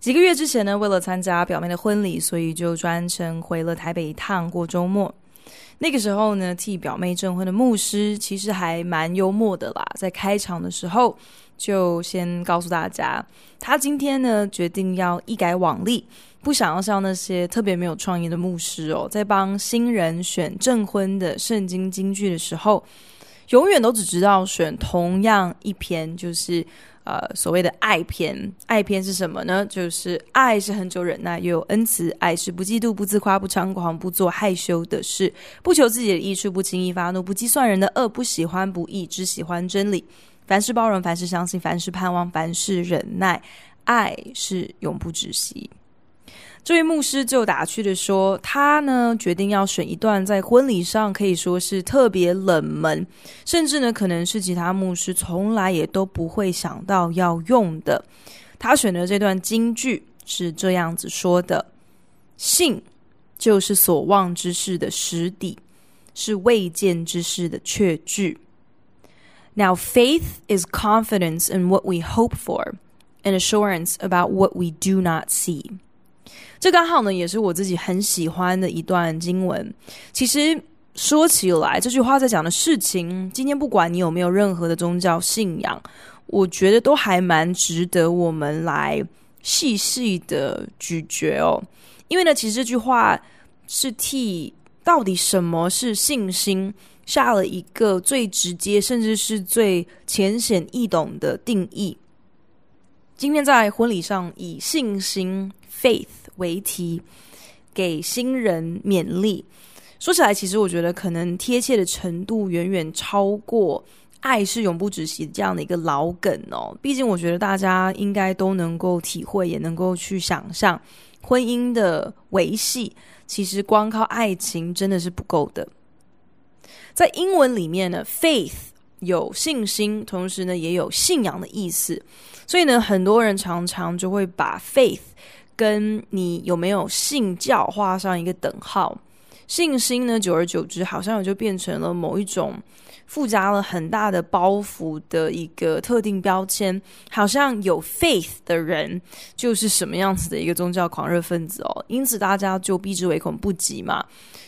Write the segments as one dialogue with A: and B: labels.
A: 几个月之前呢，为了参加表妹的婚礼，所以就专程回了台北一趟过周末。那个时候呢，替表妹证婚的牧师其实还蛮幽默的啦，在开场的时候就先告诉大家，他今天呢决定要一改往例，不想要像那些特别没有创意的牧师哦，在帮新人选证婚的圣经金句的时候，永远都只知道选同样一篇，就是。呃，所谓的爱篇，爱篇是什么呢？就是爱是恒久忍耐，又有恩慈；爱是不嫉妒、不自夸、不猖狂、不做害羞的事，不求自己的益处，不轻易发怒，不计算人的恶，不喜欢不义，只喜欢真理。凡事包容，凡事相信，凡事盼望，凡事忍耐。爱是永不止息。这位牧师就打趣的说：“他呢，决定要选一段在婚礼上可以说是特别冷门，甚至呢，可能是其他牧师从来也都不会想到要用的。他选的这段金句是这样子说的：‘信就是所望之事的实底，是未见之事的确据。’Now faith is confidence in what we hope for, and assurance about what we do not see。”这刚好呢，也是我自己很喜欢的一段经文。其实说起来，这句话在讲的事情，今天不管你有没有任何的宗教信仰，我觉得都还蛮值得我们来细细的咀嚼哦。因为呢，其实这句话是替到底什么是信心下了一个最直接，甚至是最浅显易懂的定义。今天在婚礼上以信心 （faith）。为题，给新人勉励。说起来，其实我觉得可能贴切的程度远远超过“爱是永不止息”这样的一个老梗哦。毕竟，我觉得大家应该都能够体会，也能够去想象，婚姻的维系，其实光靠爱情真的是不够的。在英文里面呢，faith 有信心，同时呢也有信仰的意思。所以呢，很多人常常就会把 faith 跟你有没有信教画上一个等号，信心呢，久而久之，好像也就变成了某一种附加了很大的包袱的一个特定标签，好像有 faith 的人就是什么样子的一个宗教狂热分子哦，因此大家就避之唯恐不及嘛。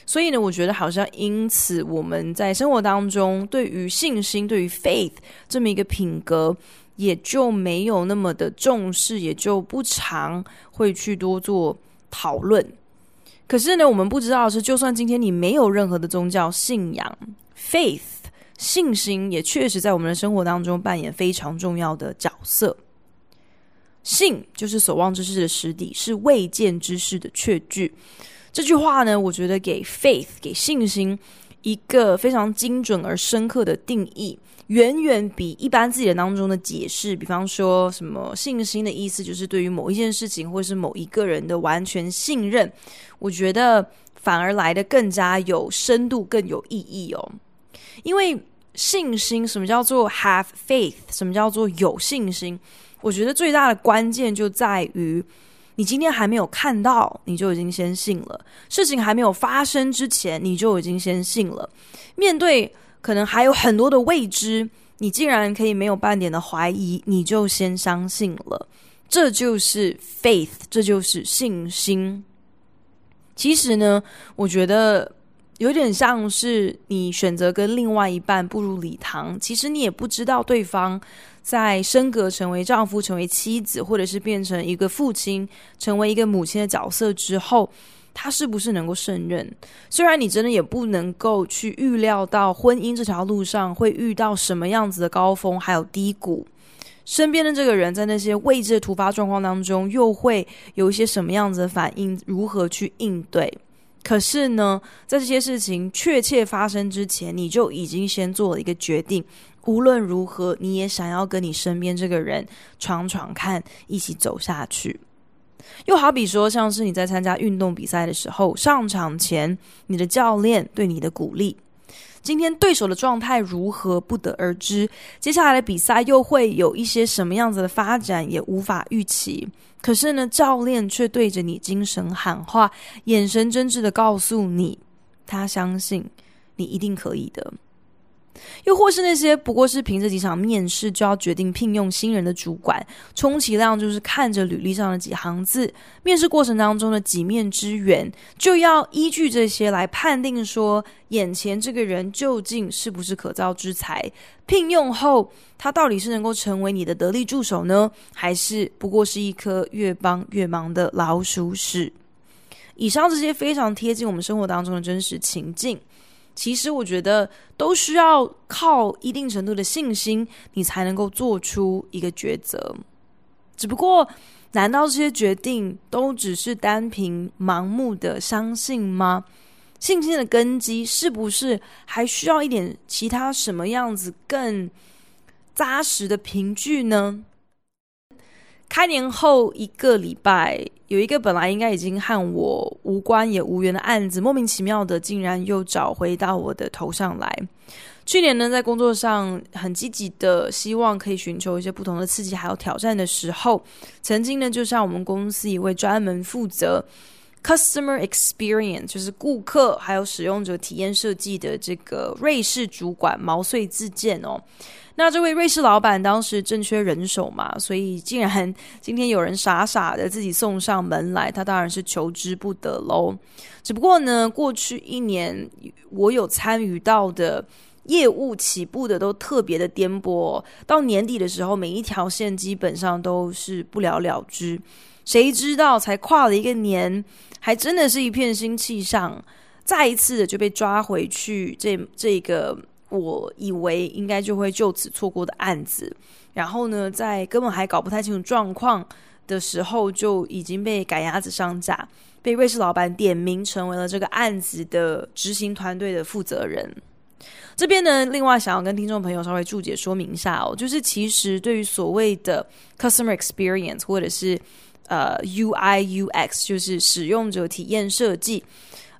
A: 所以呢，我觉得好像因此我们在生活当中对于信心、对于 faith 这么一个品格。也就没有那么的重视，也就不常会去多做讨论。可是呢，我们不知道是，就算今天你没有任何的宗教信仰，faith 信心也确实在我们的生活当中扮演非常重要的角色。信就是所望之事的实底，是未见之事的确据。这句话呢，我觉得给 faith 给信心一个非常精准而深刻的定义。远远比一般字典当中的解释，比方说什么信心的意思，就是对于某一件事情或是某一个人的完全信任，我觉得反而来得更加有深度、更有意义哦。因为信心，什么叫做 have faith？什么叫做有信心？我觉得最大的关键就在于，你今天还没有看到，你就已经先信了；事情还没有发生之前，你就已经先信了。面对。可能还有很多的未知，你竟然可以没有半点的怀疑，你就先相信了，这就是 faith，这就是信心。其实呢，我觉得有点像是你选择跟另外一半步入礼堂，其实你也不知道对方在升格成为丈夫、成为妻子，或者是变成一个父亲、成为一个母亲的角色之后。他是不是能够胜任？虽然你真的也不能够去预料到婚姻这条路上会遇到什么样子的高峰，还有低谷。身边的这个人在那些未知的突发状况当中，又会有一些什么样子的反应？如何去应对？可是呢，在这些事情确切发生之前，你就已经先做了一个决定。无论如何，你也想要跟你身边这个人闯闯看，一起走下去。又好比说，像是你在参加运动比赛的时候，上场前你的教练对你的鼓励，今天对手的状态如何不得而知，接下来的比赛又会有一些什么样子的发展，也无法预期。可是呢，教练却对着你精神喊话，眼神真挚的告诉你，他相信你一定可以的。又或是那些不过是凭着几场面试就要决定聘用新人的主管，充其量就是看着履历上的几行字，面试过程当中的几面之缘，就要依据这些来判定说，眼前这个人究竟是不是可造之材？聘用后，他到底是能够成为你的得力助手呢，还是不过是一颗越帮越忙的老鼠屎？以上这些非常贴近我们生活当中的真实情境。其实我觉得都需要靠一定程度的信心，你才能够做出一个抉择。只不过，难道这些决定都只是单凭盲目的相信吗？信心的根基是不是还需要一点其他什么样子更扎实的凭据呢？开年后一个礼拜，有一个本来应该已经和我无关也无缘的案子，莫名其妙的竟然又找回到我的头上来。去年呢，在工作上很积极的，希望可以寻求一些不同的刺激还有挑战的时候，曾经呢，就像我们公司一位专门负责 customer experience，就是顾客还有使用者体验设计的这个瑞士主管毛遂自荐哦。那这位瑞士老板当时正缺人手嘛，所以竟然今天有人傻傻的自己送上门来，他当然是求之不得喽。只不过呢，过去一年我有参与到的业务起步的都特别的颠簸，到年底的时候，每一条线基本上都是不了了之。谁知道才跨了一个年，还真的是一片新气象，再一次的就被抓回去这这个。我以为应该就会就此错过的案子，然后呢，在根本还搞不太清楚状况的时候，就已经被赶鸭子上架，被瑞士老板点名成为了这个案子的执行团队的负责人。这边呢，另外想要跟听众朋友稍微注解说明一下哦，就是其实对于所谓的 customer experience 或者是呃 UI UX，就是使用者体验设计。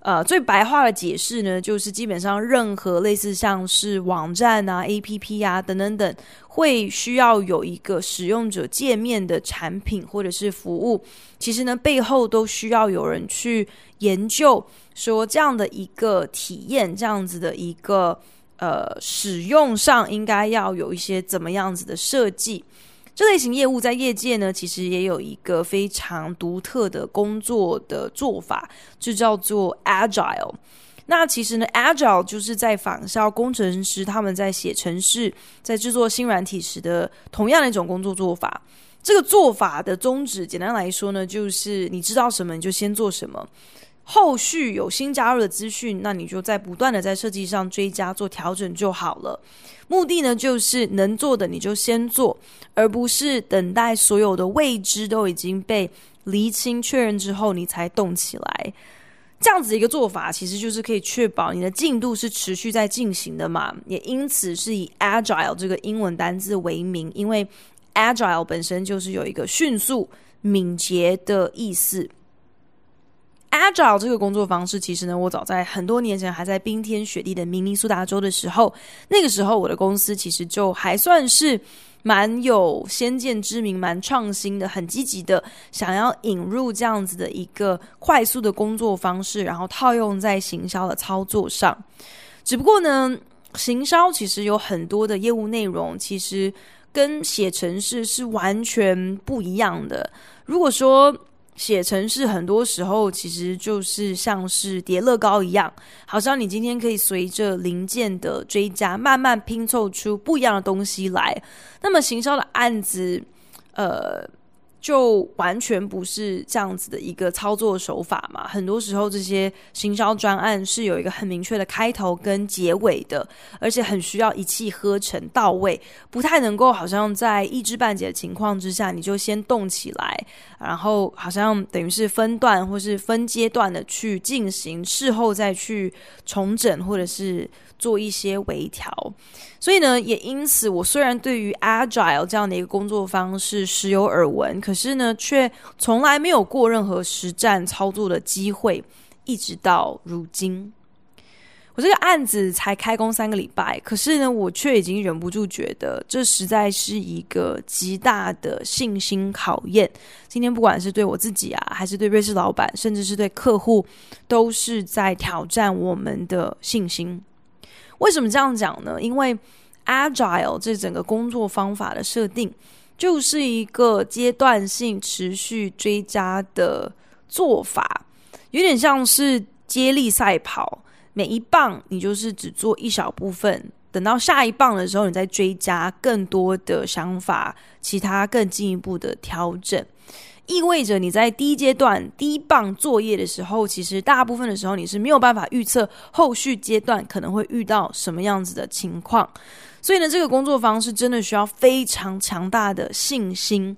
A: 呃，最白话的解释呢，就是基本上任何类似像是网站啊、APP 啊等等等，会需要有一个使用者界面的产品或者是服务，其实呢，背后都需要有人去研究，说这样的一个体验，这样子的一个呃使用上，应该要有一些怎么样子的设计。这类型业务在业界呢，其实也有一个非常独特的工作的做法，就叫做 Agile。那其实呢，Agile 就是在仿效工程师他们在写程式、在制作新软体时的同样的一种工作做法。这个做法的宗旨，简单来说呢，就是你知道什么，你就先做什么。后续有新加入的资讯，那你就在不断的在设计上追加做调整就好了。目的呢，就是能做的你就先做，而不是等待所有的未知都已经被厘清确认之后，你才动起来。这样子一个做法，其实就是可以确保你的进度是持续在进行的嘛。也因此是以 Agile 这个英文单字为名，因为 Agile 本身就是有一个迅速、敏捷的意思。Agile 这个工作方式，其实呢，我早在很多年前还在冰天雪地的明尼苏达州的时候，那个时候我的公司其实就还算是蛮有先见之明、蛮创新的，很积极的想要引入这样子的一个快速的工作方式，然后套用在行销的操作上。只不过呢，行销其实有很多的业务内容，其实跟写程式是完全不一样的。如果说写程式很多时候其实就是像是叠乐高一样，好像你今天可以随着零件的追加，慢慢拼凑出不一样的东西来。那么行销的案子，呃。就完全不是这样子的一个操作手法嘛。很多时候，这些行销专案是有一个很明确的开头跟结尾的，而且很需要一气呵成到位，不太能够好像在一知半解的情况之下，你就先动起来，然后好像等于是分段或是分阶段的去进行，事后再去重整或者是做一些微调。所以呢，也因此，我虽然对于 Agile 这样的一个工作方式时有耳闻，可是呢，却从来没有过任何实战操作的机会，一直到如今。我这个案子才开工三个礼拜，可是呢，我却已经忍不住觉得这实在是一个极大的信心考验。今天不管是对我自己啊，还是对瑞士老板，甚至是对客户，都是在挑战我们的信心。为什么这样讲呢？因为 Agile 这整个工作方法的设定，就是一个阶段性、持续追加的做法，有点像是接力赛跑。每一棒你就是只做一小部分，等到下一棒的时候，你再追加更多的想法，其他更进一步的调整，意味着你在第一阶段第一棒作业的时候，其实大部分的时候你是没有办法预测后续阶段可能会遇到什么样子的情况，所以呢，这个工作方式真的需要非常强大的信心，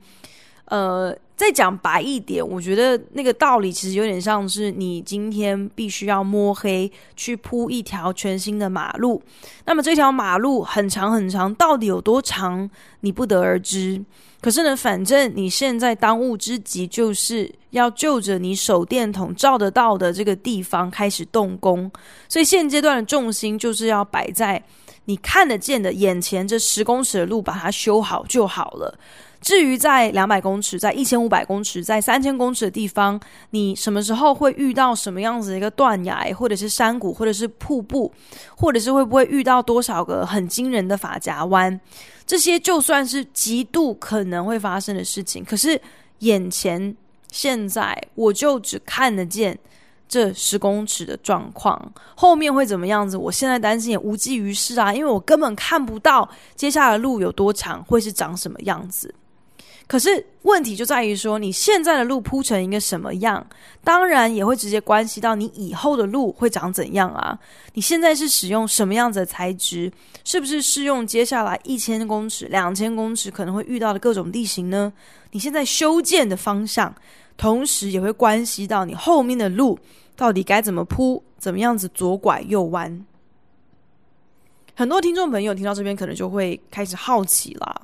A: 呃。再讲白一点，我觉得那个道理其实有点像是你今天必须要摸黑去铺一条全新的马路，那么这条马路很长很长，到底有多长，你不得而知。可是呢，反正你现在当务之急就是要就着你手电筒照得到的这个地方开始动工，所以现阶段的重心就是要摆在你看得见的眼前这十公尺的路，把它修好就好了。至于在两百公尺、在一千五百公尺、在三千公尺的地方，你什么时候会遇到什么样子的一个断崖，或者是山谷，或者是瀑布，或者是会不会遇到多少个很惊人的发夹弯？这些就算是极度可能会发生的事情，可是眼前现在我就只看得见这十公尺的状况，后面会怎么样子？我现在担心也无济于事啊，因为我根本看不到接下来的路有多长，会是长什么样子。可是问题就在于说，你现在的路铺成一个什么样，当然也会直接关系到你以后的路会长怎样啊。你现在是使用什么样子的材质？是不是适用接下来一千公尺、两千公尺可能会遇到的各种地形呢？你现在修建的方向，同时也会关系到你后面的路到底该怎么铺，怎么样子左拐右弯。很多听众朋友听到这边，可能就会开始好奇了。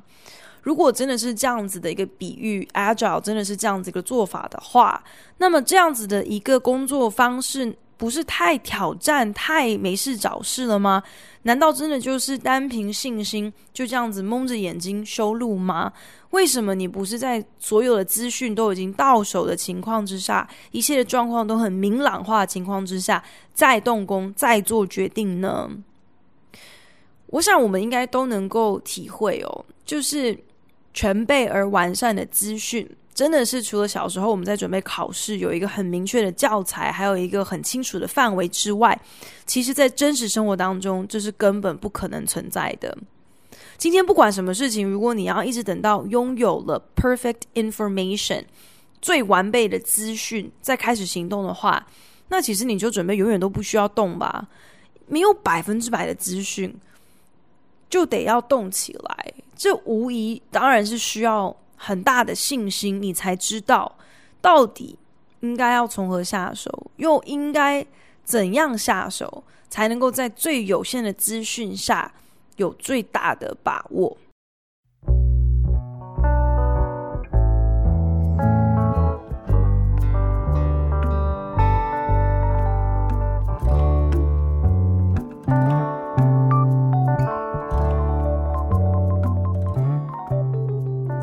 A: 如果真的是这样子的一个比喻，Agile 真的是这样子一个做法的话，那么这样子的一个工作方式，不是太挑战、太没事找事了吗？难道真的就是单凭信心就这样子蒙着眼睛修路吗？为什么你不是在所有的资讯都已经到手的情况之下，一切的状况都很明朗化的情况之下，再动工、再做决定呢？我想我们应该都能够体会哦，就是。全备而完善的资讯，真的是除了小时候我们在准备考试有一个很明确的教材，还有一个很清楚的范围之外，其实在真实生活当中，这是根本不可能存在的。今天不管什么事情，如果你要一直等到拥有了 perfect information 最完备的资讯再开始行动的话，那其实你就准备永远都不需要动吧。没有百分之百的资讯，就得要动起来。这无疑当然是需要很大的信心，你才知道到底应该要从何下手，又应该怎样下手，才能够在最有限的资讯下有最大的把握。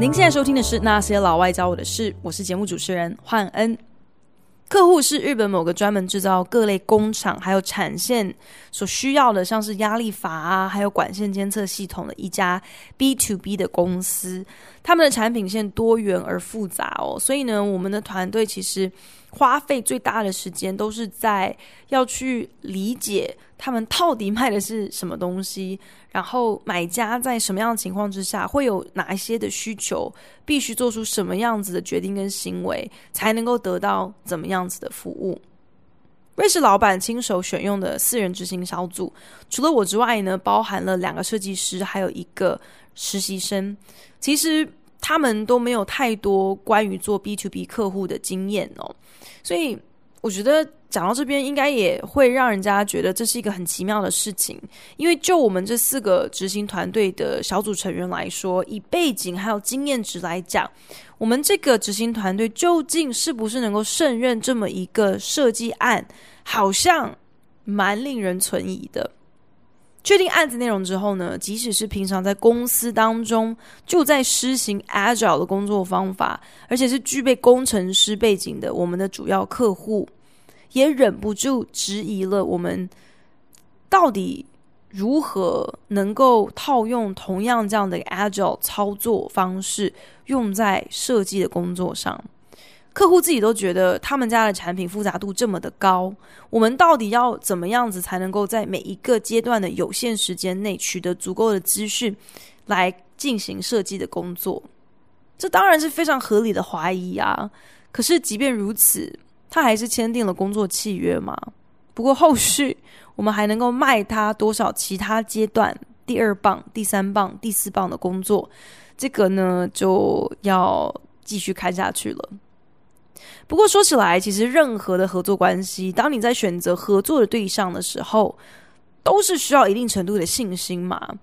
A: 您现在收听的是《那些老外教我的事》，我是节目主持人焕恩。客户是日本某个专门制造各类工厂还有产线所需要的，像是压力阀啊，还有管线监测系统的一家 B to B 的公司。他们的产品线多元而复杂哦，所以呢，我们的团队其实花费最大的时间都是在要去理解他们到底卖的是什么东西，然后买家在什么样的情况之下会有哪一些的需求，必须做出什么样子的决定跟行为，才能够得到怎么样子的服务。瑞士老板亲手选用的四人执行小组，除了我之外呢，包含了两个设计师，还有一个实习生。其实他们都没有太多关于做 B to B 客户的经验哦，所以我觉得讲到这边，应该也会让人家觉得这是一个很奇妙的事情。因为就我们这四个执行团队的小组成员来说，以背景还有经验值来讲，我们这个执行团队究竟是不是能够胜任这么一个设计案，好像蛮令人存疑的。确定案子内容之后呢，即使是平常在公司当中就在施行 Agile 的工作方法，而且是具备工程师背景的我们的主要客户，也忍不住质疑了我们到底如何能够套用同样这样的 Agile 操作方式用在设计的工作上。客户自己都觉得他们家的产品复杂度这么的高，我们到底要怎么样子才能够在每一个阶段的有限时间内取得足够的资讯，来进行设计的工作？这当然是非常合理的怀疑啊！可是即便如此，他还是签订了工作契约嘛。不过后续我们还能够卖他多少其他阶段第二棒、第三棒、第四棒的工作？这个呢，就要继续看下去了。不过说起来，其实任何的合作关系，当你在选择合作的对象的时候，都是需要一定程度的信心嘛。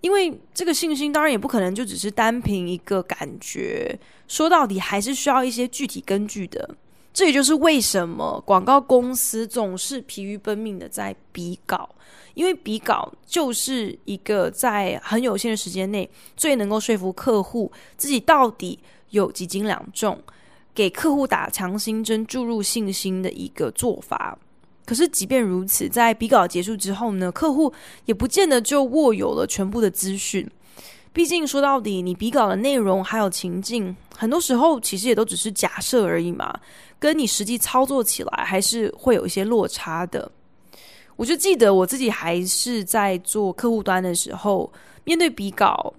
A: 因为这个信心当然也不可能就只是单凭一个感觉，说到底还是需要一些具体根据的。这也就是为什么广告公司总是疲于奔命的在比稿，因为比稿就是一个在很有限的时间内最能够说服客户自己到底有几斤两重。给客户打强心针、注入信心的一个做法。可是，即便如此，在比稿结束之后呢，客户也不见得就握有了全部的资讯。毕竟说到底，你比稿的内容还有情境，很多时候其实也都只是假设而已嘛，跟你实际操作起来还是会有一些落差的。我就记得我自己还是在做客户端的时候，面对比稿。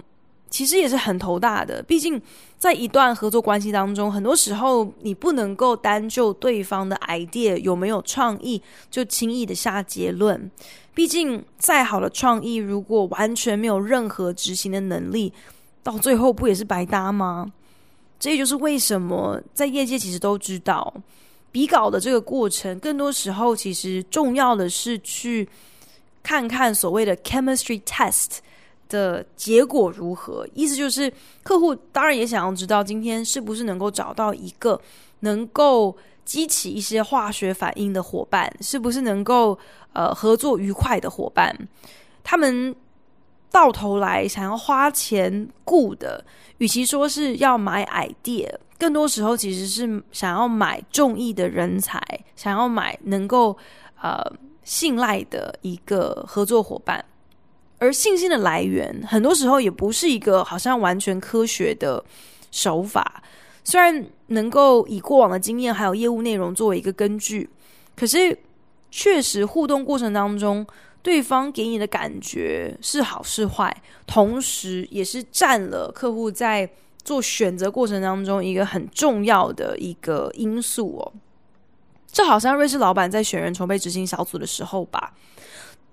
A: 其实也是很头大的，毕竟在一段合作关系当中，很多时候你不能够单就对方的 idea 有没有创意就轻易的下结论。毕竟再好的创意，如果完全没有任何执行的能力，到最后不也是白搭吗？这也就是为什么在业界其实都知道，比稿的这个过程，更多时候其实重要的是去看看所谓的 chemistry test。的结果如何？意思就是，客户当然也想要知道今天是不是能够找到一个能够激起一些化学反应的伙伴，是不是能够呃合作愉快的伙伴。他们到头来想要花钱雇的，与其说是要买 idea，更多时候其实是想要买中意的人才，想要买能够呃信赖的一个合作伙伴。而信心的来源，很多时候也不是一个好像完全科学的手法。虽然能够以过往的经验还有业务内容作为一个根据，可是确实互动过程当中，对方给你的感觉是好是坏，同时也是占了客户在做选择过程当中一个很重要的一个因素哦。这好像瑞士老板在选人筹备执行小组的时候吧。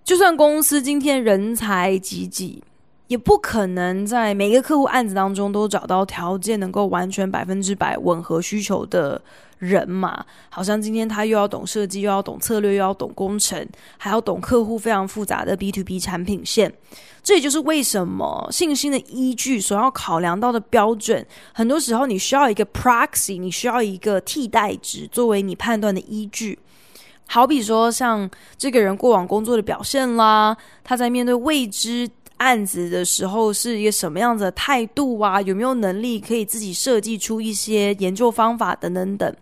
A: 就算公司今天人才济济，也不可能在每个客户案子当中都找到条件能够完全百分之百吻合需求的人嘛。好像今天他又要懂设计，又要懂策略，又要懂工程，还要懂客户非常复杂的 B to B 产品线。这也就是为什么信心的依据所要考量到的标准，很多时候你需要一个 proxy，你需要一个替代值作为你判断的依据。好比说，像这个人过往工作的表现啦，他在面对未知案子的时候是一个什么样子的态度啊？有没有能力可以自己设计出一些研究方法等等等。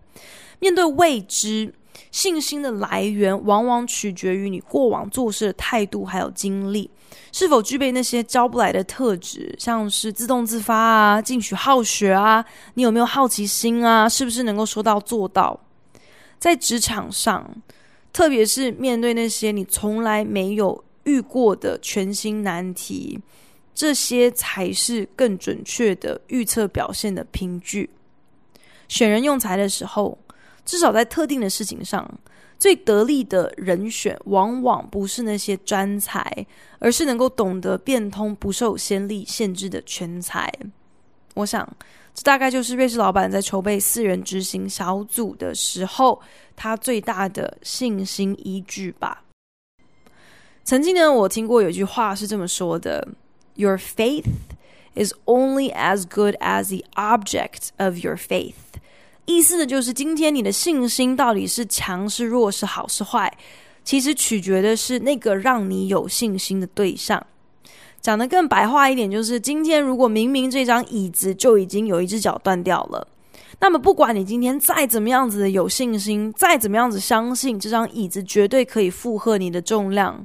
A: 面对未知，信心的来源往往取决于你过往做事的态度还有经历，是否具备那些教不来的特质，像是自动自发啊、进取好学啊，你有没有好奇心啊？是不是能够说到做到？在职场上。特别是面对那些你从来没有遇过的全新难题，这些才是更准确的预测表现的凭据。选人用才的时候，至少在特定的事情上，最得力的人选往往不是那些专才，而是能够懂得变通、不受先例限制的全才。我想，这大概就是瑞士老板在筹备四人执行小组的时候，他最大的信心依据吧。曾经呢，我听过有句话是这么说的：“Your faith is only as good as the object of your faith。”意思呢，就是今天你的信心到底是强是弱，是好是坏，其实取决的是那个让你有信心的对象。讲得更白话一点，就是今天如果明明这张椅子就已经有一只脚断掉了，那么不管你今天再怎么样子的有信心，再怎么样子相信这张椅子绝对可以负荷你的重量，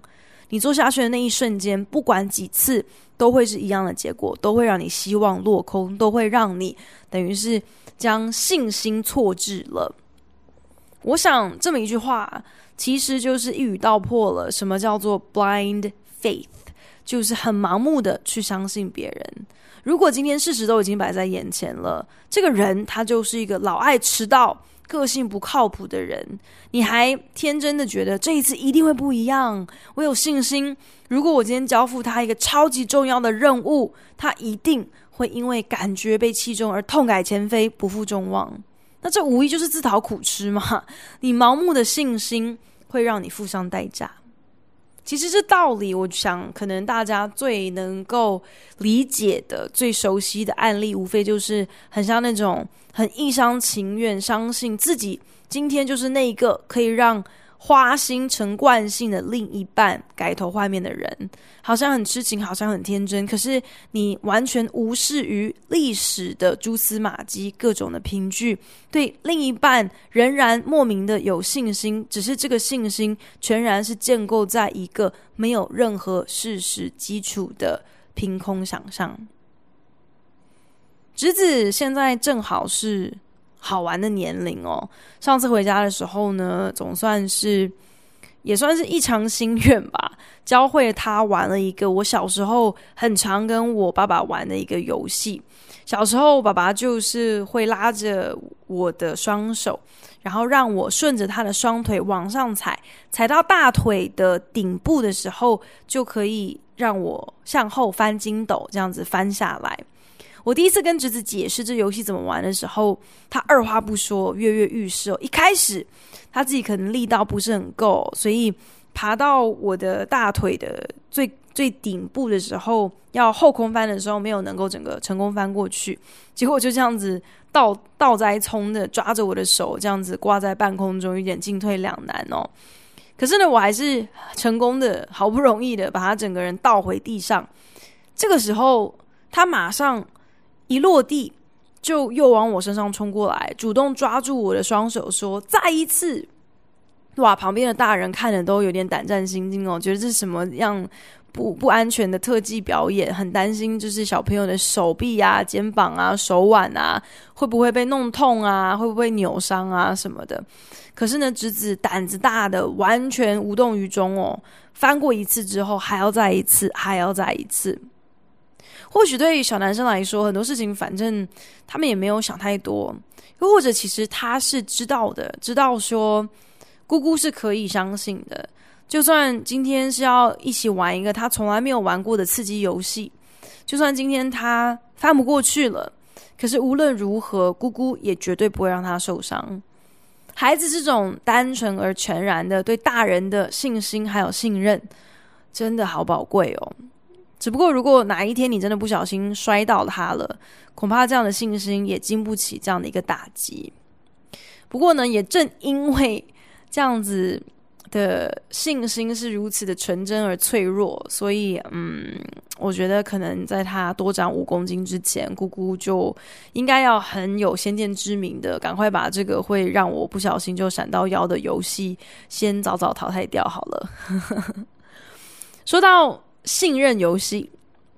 A: 你坐下去的那一瞬间，不管几次都会是一样的结果，都会让你希望落空，都会让你等于是将信心错置了。我想这么一句话，其实就是一语道破了什么叫做 blind faith。就是很盲目的去相信别人。如果今天事实都已经摆在眼前了，这个人他就是一个老爱迟到、个性不靠谱的人，你还天真的觉得这一次一定会不一样？我有信心，如果我今天交付他一个超级重要的任务，他一定会因为感觉被器重而痛改前非、不负众望。那这无疑就是自讨苦吃嘛！你盲目的信心会让你付上代价。其实这道理，我想可能大家最能够理解的、最熟悉的案例，无非就是很像那种很一厢情愿相信自己今天就是那一个可以让。花心成惯性的另一半改头换面的人，好像很痴情，好像很天真。可是你完全无视于历史的蛛丝马迹、各种的凭据，对另一半仍然莫名的有信心。只是这个信心全然是建构在一个没有任何事实基础的凭空想象。侄子现在正好是。好玩的年龄哦，上次回家的时候呢，总算是也算是一偿心愿吧，教会他玩了一个我小时候很常跟我爸爸玩的一个游戏。小时候，爸爸就是会拉着我的双手，然后让我顺着他的双腿往上踩，踩到大腿的顶部的时候，就可以让我向后翻筋斗，这样子翻下来。我第一次跟侄子解释这游戏怎么玩的时候，他二话不说，跃跃欲试哦。一开始他自己可能力道不是很够，所以爬到我的大腿的最 最顶部的时候，要后空翻的时候，没有能够整个成功翻过去。结果就这样子倒倒栽葱的抓着我的手，这样子挂在半空中，有点进退两难哦。可是呢，我还是成功的，好不容易的把他整个人倒回地上。这个时候，他马上。一落地，就又往我身上冲过来，主动抓住我的双手，说：“再一次！”哇，旁边的大人看了都有点胆战心惊哦，觉得这是什么样不不安全的特技表演，很担心，就是小朋友的手臂啊、肩膀啊、手腕啊，会不会被弄痛啊？会不会扭伤啊什么的？可是呢，侄子胆子大的完全无动于衷哦，翻过一次之后，还要再一次，还要再一次。或许对于小男生来说，很多事情反正他们也没有想太多，又或者其实他是知道的，知道说姑姑是可以相信的。就算今天是要一起玩一个他从来没有玩过的刺激游戏，就算今天他翻不过去了，可是无论如何，姑姑也绝对不会让他受伤。孩子这种单纯而全然的对大人的信心还有信任，真的好宝贵哦。只不过，如果哪一天你真的不小心摔到他了，恐怕这样的信心也经不起这样的一个打击。不过呢，也正因为这样子的信心是如此的纯真而脆弱，所以，嗯，我觉得可能在他多长五公斤之前，姑姑就应该要很有先见之明的，赶快把这个会让我不小心就闪到腰的游戏先早早淘汰掉好了。说到。信任游戏，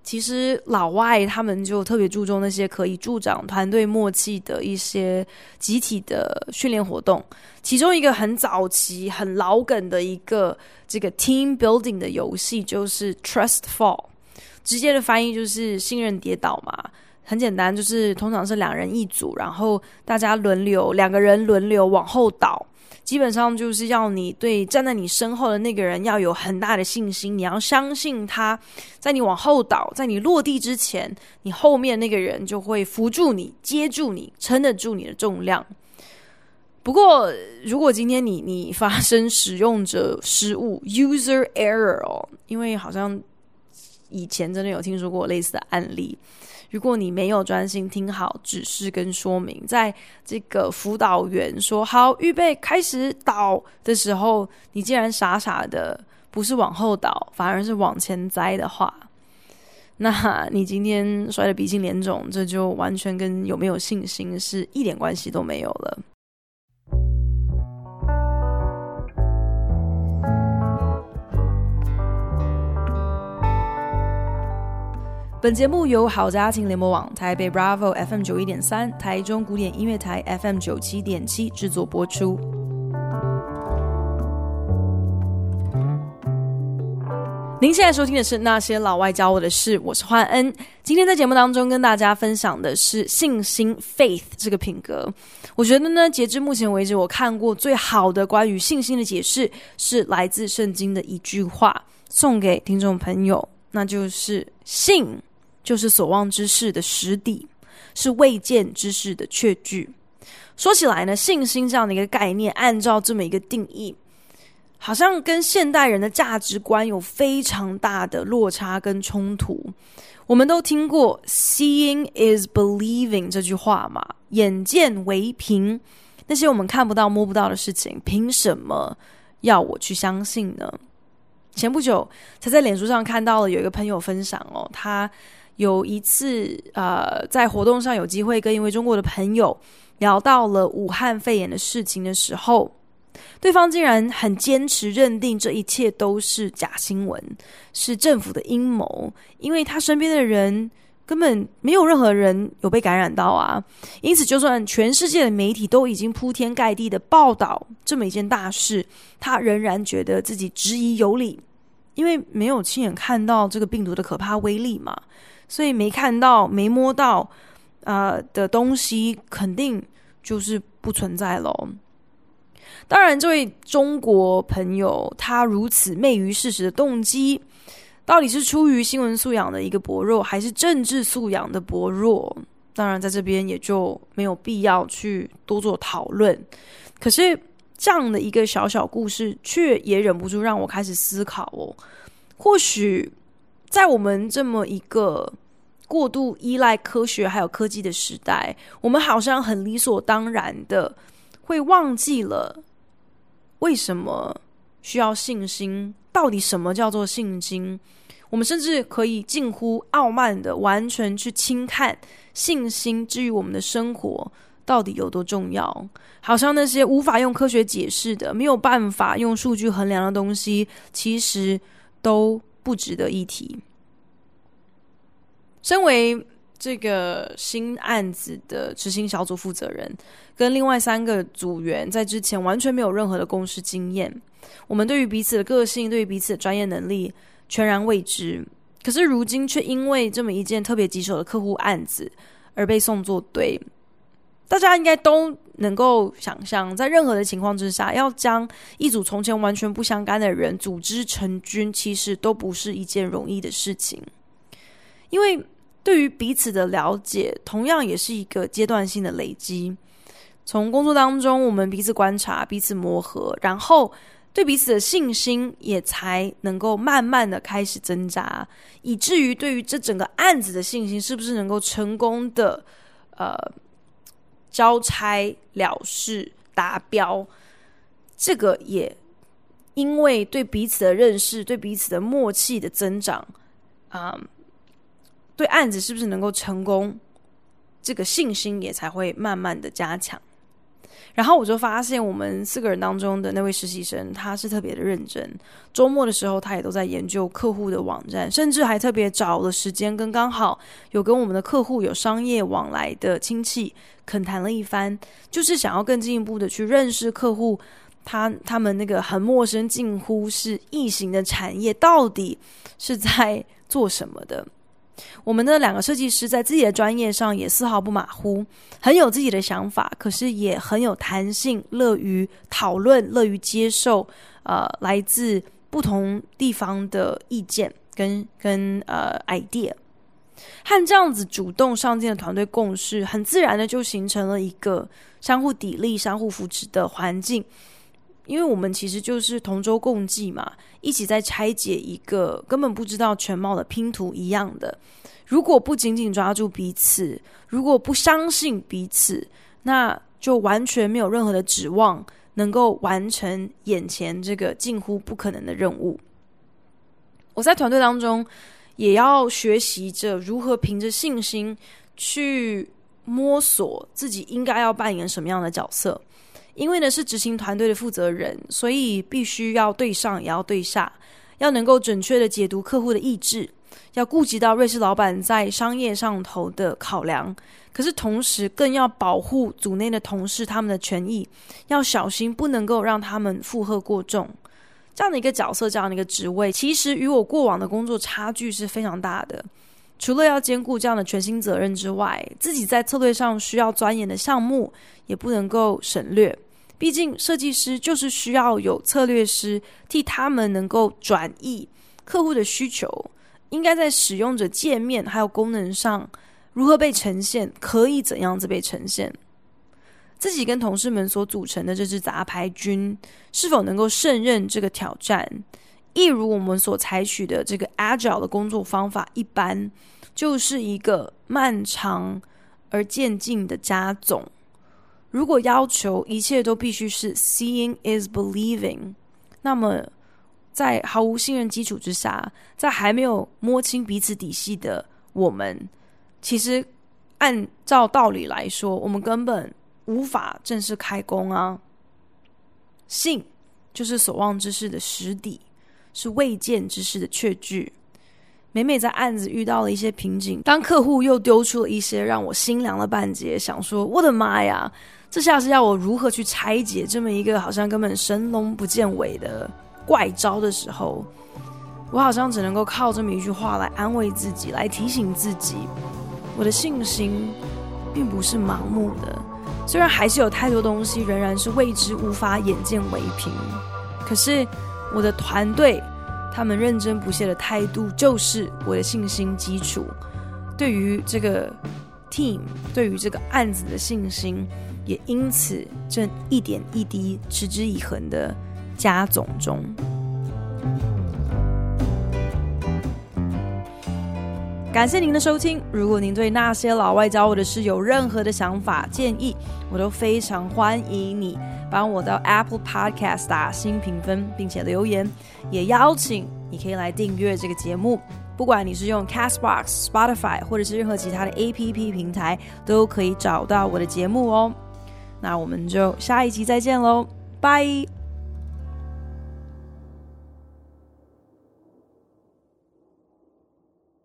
A: 其实老外他们就特别注重那些可以助长团队默契的一些集体的训练活动。其中一个很早期、很老梗的一个这个 team building 的游戏，就是 Trust Fall，直接的翻译就是信任跌倒嘛。很简单，就是通常是两人一组，然后大家轮流，两个人轮流往后倒。基本上就是要你对站在你身后的那个人要有很大的信心，你要相信他，在你往后倒，在你落地之前，你后面那个人就会扶住你、接住你、撑得住你的重量。不过，如果今天你你发生使用者失误 （user error） 哦，因为好像以前真的有听说过类似的案例。如果你没有专心听好指示跟说明，在这个辅导员说好预备开始倒的时候，你竟然傻傻的不是往后倒，反而是往前栽的话，那你今天摔得鼻青脸肿，这就完全跟有没有信心是一点关系都没有了。本节目由好家庭联播网、台北 Bravo FM 九一点三、台中古典音乐台 FM 九七点七制作播出。您现在收听的是《那些老外教我的事》，我是焕恩。今天在节目当中跟大家分享的是信心 （faith） 这个品格。我觉得呢，截至目前为止，我看过最好的关于信心的解释是来自圣经的一句话，送给听众朋友，那就是信。就是所望之事的实底，是未见之事的确据。说起来呢，信心这样的一个概念，按照这么一个定义，好像跟现代人的价值观有非常大的落差跟冲突。我们都听过 “seeing is believing” 这句话嘛，眼见为凭。那些我们看不到、摸不到的事情，凭什么要我去相信呢？前不久才在脸书上看到了有一个朋友分享哦，他。有一次，呃，在活动上有机会跟一位中国的朋友聊到了武汉肺炎的事情的时候，对方竟然很坚持认定这一切都是假新闻，是政府的阴谋，因为他身边的人根本没有任何人有被感染到啊。因此，就算全世界的媒体都已经铺天盖地的报道这么一件大事，他仍然觉得自己质疑有理，因为没有亲眼看到这个病毒的可怕威力嘛。所以没看到、没摸到，呃的东西，肯定就是不存在喽。当然，这位中国朋友他如此昧于事实的动机，到底是出于新闻素养的一个薄弱，还是政治素养的薄弱？当然，在这边也就没有必要去多做讨论。可是，这样的一个小小故事，却也忍不住让我开始思考哦。或许在我们这么一个过度依赖科学还有科技的时代，我们好像很理所当然的会忘记了为什么需要信心，到底什么叫做信心？我们甚至可以近乎傲慢的完全去轻看信心，至于我们的生活到底有多重要？好像那些无法用科学解释的、没有办法用数据衡量的东西，其实都不值得一提。身为这个新案子的执行小组负责人，跟另外三个组员在之前完全没有任何的共事经验，我们对于彼此的个性、对于彼此的专业能力全然未知。可是如今却因为这么一件特别棘手的客户案子而被送作堆。大家应该都能够想象，在任何的情况之下，要将一组从前完全不相干的人组织成军，其实都不是一件容易的事情，因为。对于彼此的了解，同样也是一个阶段性的累积。从工作当中，我们彼此观察、彼此磨合，然后对彼此的信心也才能够慢慢的开始增加，以至于对于这整个案子的信心，是不是能够成功的呃交差了事达标，这个也因为对彼此的认识、对彼此的默契的增长啊。对案子是不是能够成功，这个信心也才会慢慢的加强。然后我就发现，我们四个人当中的那位实习生，他是特别的认真。周末的时候，他也都在研究客户的网站，甚至还特别找了时间，跟刚好有跟我们的客户有商业往来的亲戚恳谈了一番，就是想要更进一步的去认识客户，他他们那个很陌生、近乎是异形的产业，到底是在做什么的。我们的两个设计师在自己的专业上也丝毫不马虎，很有自己的想法，可是也很有弹性，乐于讨论，乐于接受，呃，来自不同地方的意见跟跟呃 idea，和这样子主动上进的团队共事，很自然的就形成了一个相互砥砺、相互扶持的环境。因为我们其实就是同舟共济嘛，一起在拆解一个根本不知道全貌的拼图一样的。如果不紧紧抓住彼此，如果不相信彼此，那就完全没有任何的指望能够完成眼前这个近乎不可能的任务。我在团队当中也要学习着如何凭着信心去摸索自己应该要扮演什么样的角色。因为呢是执行团队的负责人，所以必须要对上也要对下，要能够准确的解读客户的意志，要顾及到瑞士老板在商业上头的考量，可是同时更要保护组内的同事他们的权益，要小心不能够让他们负荷过重。这样的一个角色，这样的一个职位，其实与我过往的工作差距是非常大的。除了要兼顾这样的全新责任之外，自己在策略上需要钻研的项目也不能够省略。毕竟设计师就是需要有策略师替他们能够转译客户的需求，应该在使用者界面还有功能上如何被呈现，可以怎样子被呈现。自己跟同事们所组成的这支杂牌军是否能够胜任这个挑战？一如我们所采取的这个 Agile 的工作方法一般，就是一个漫长而渐进的加总。如果要求一切都必须是 seeing is believing，那么在毫无信任基础之下，在还没有摸清彼此底细的我们，其实按照道理来说，我们根本无法正式开工啊。信就是所望之事的实底，是未见之事的确据。每每在案子遇到了一些瓶颈，当客户又丢出了一些让我心凉的半截，想说我的妈呀！这下是要我如何去拆解这么一个好像根本神龙不见尾的怪招的时候，我好像只能够靠这么一句话来安慰自己，来提醒自己，我的信心并不是盲目的。虽然还是有太多东西仍然是未知，无法眼见为凭，可是我的团队他们认真不懈的态度就是我的信心基础。对于这个 team，对于这个案子的信心。也因此正一点一滴持之以恒的加总中。感谢您的收听。如果您对那些老外教我的事有任何的想法建议，我都非常欢迎你帮我到 Apple Podcast 打新评分，并且留言。也邀请你可以来订阅这个节目，不管你是用 Castbox、Spotify 或者是任何其他的 APP 平台，都可以找到我的节目哦。那我们就下一集再见喽，拜。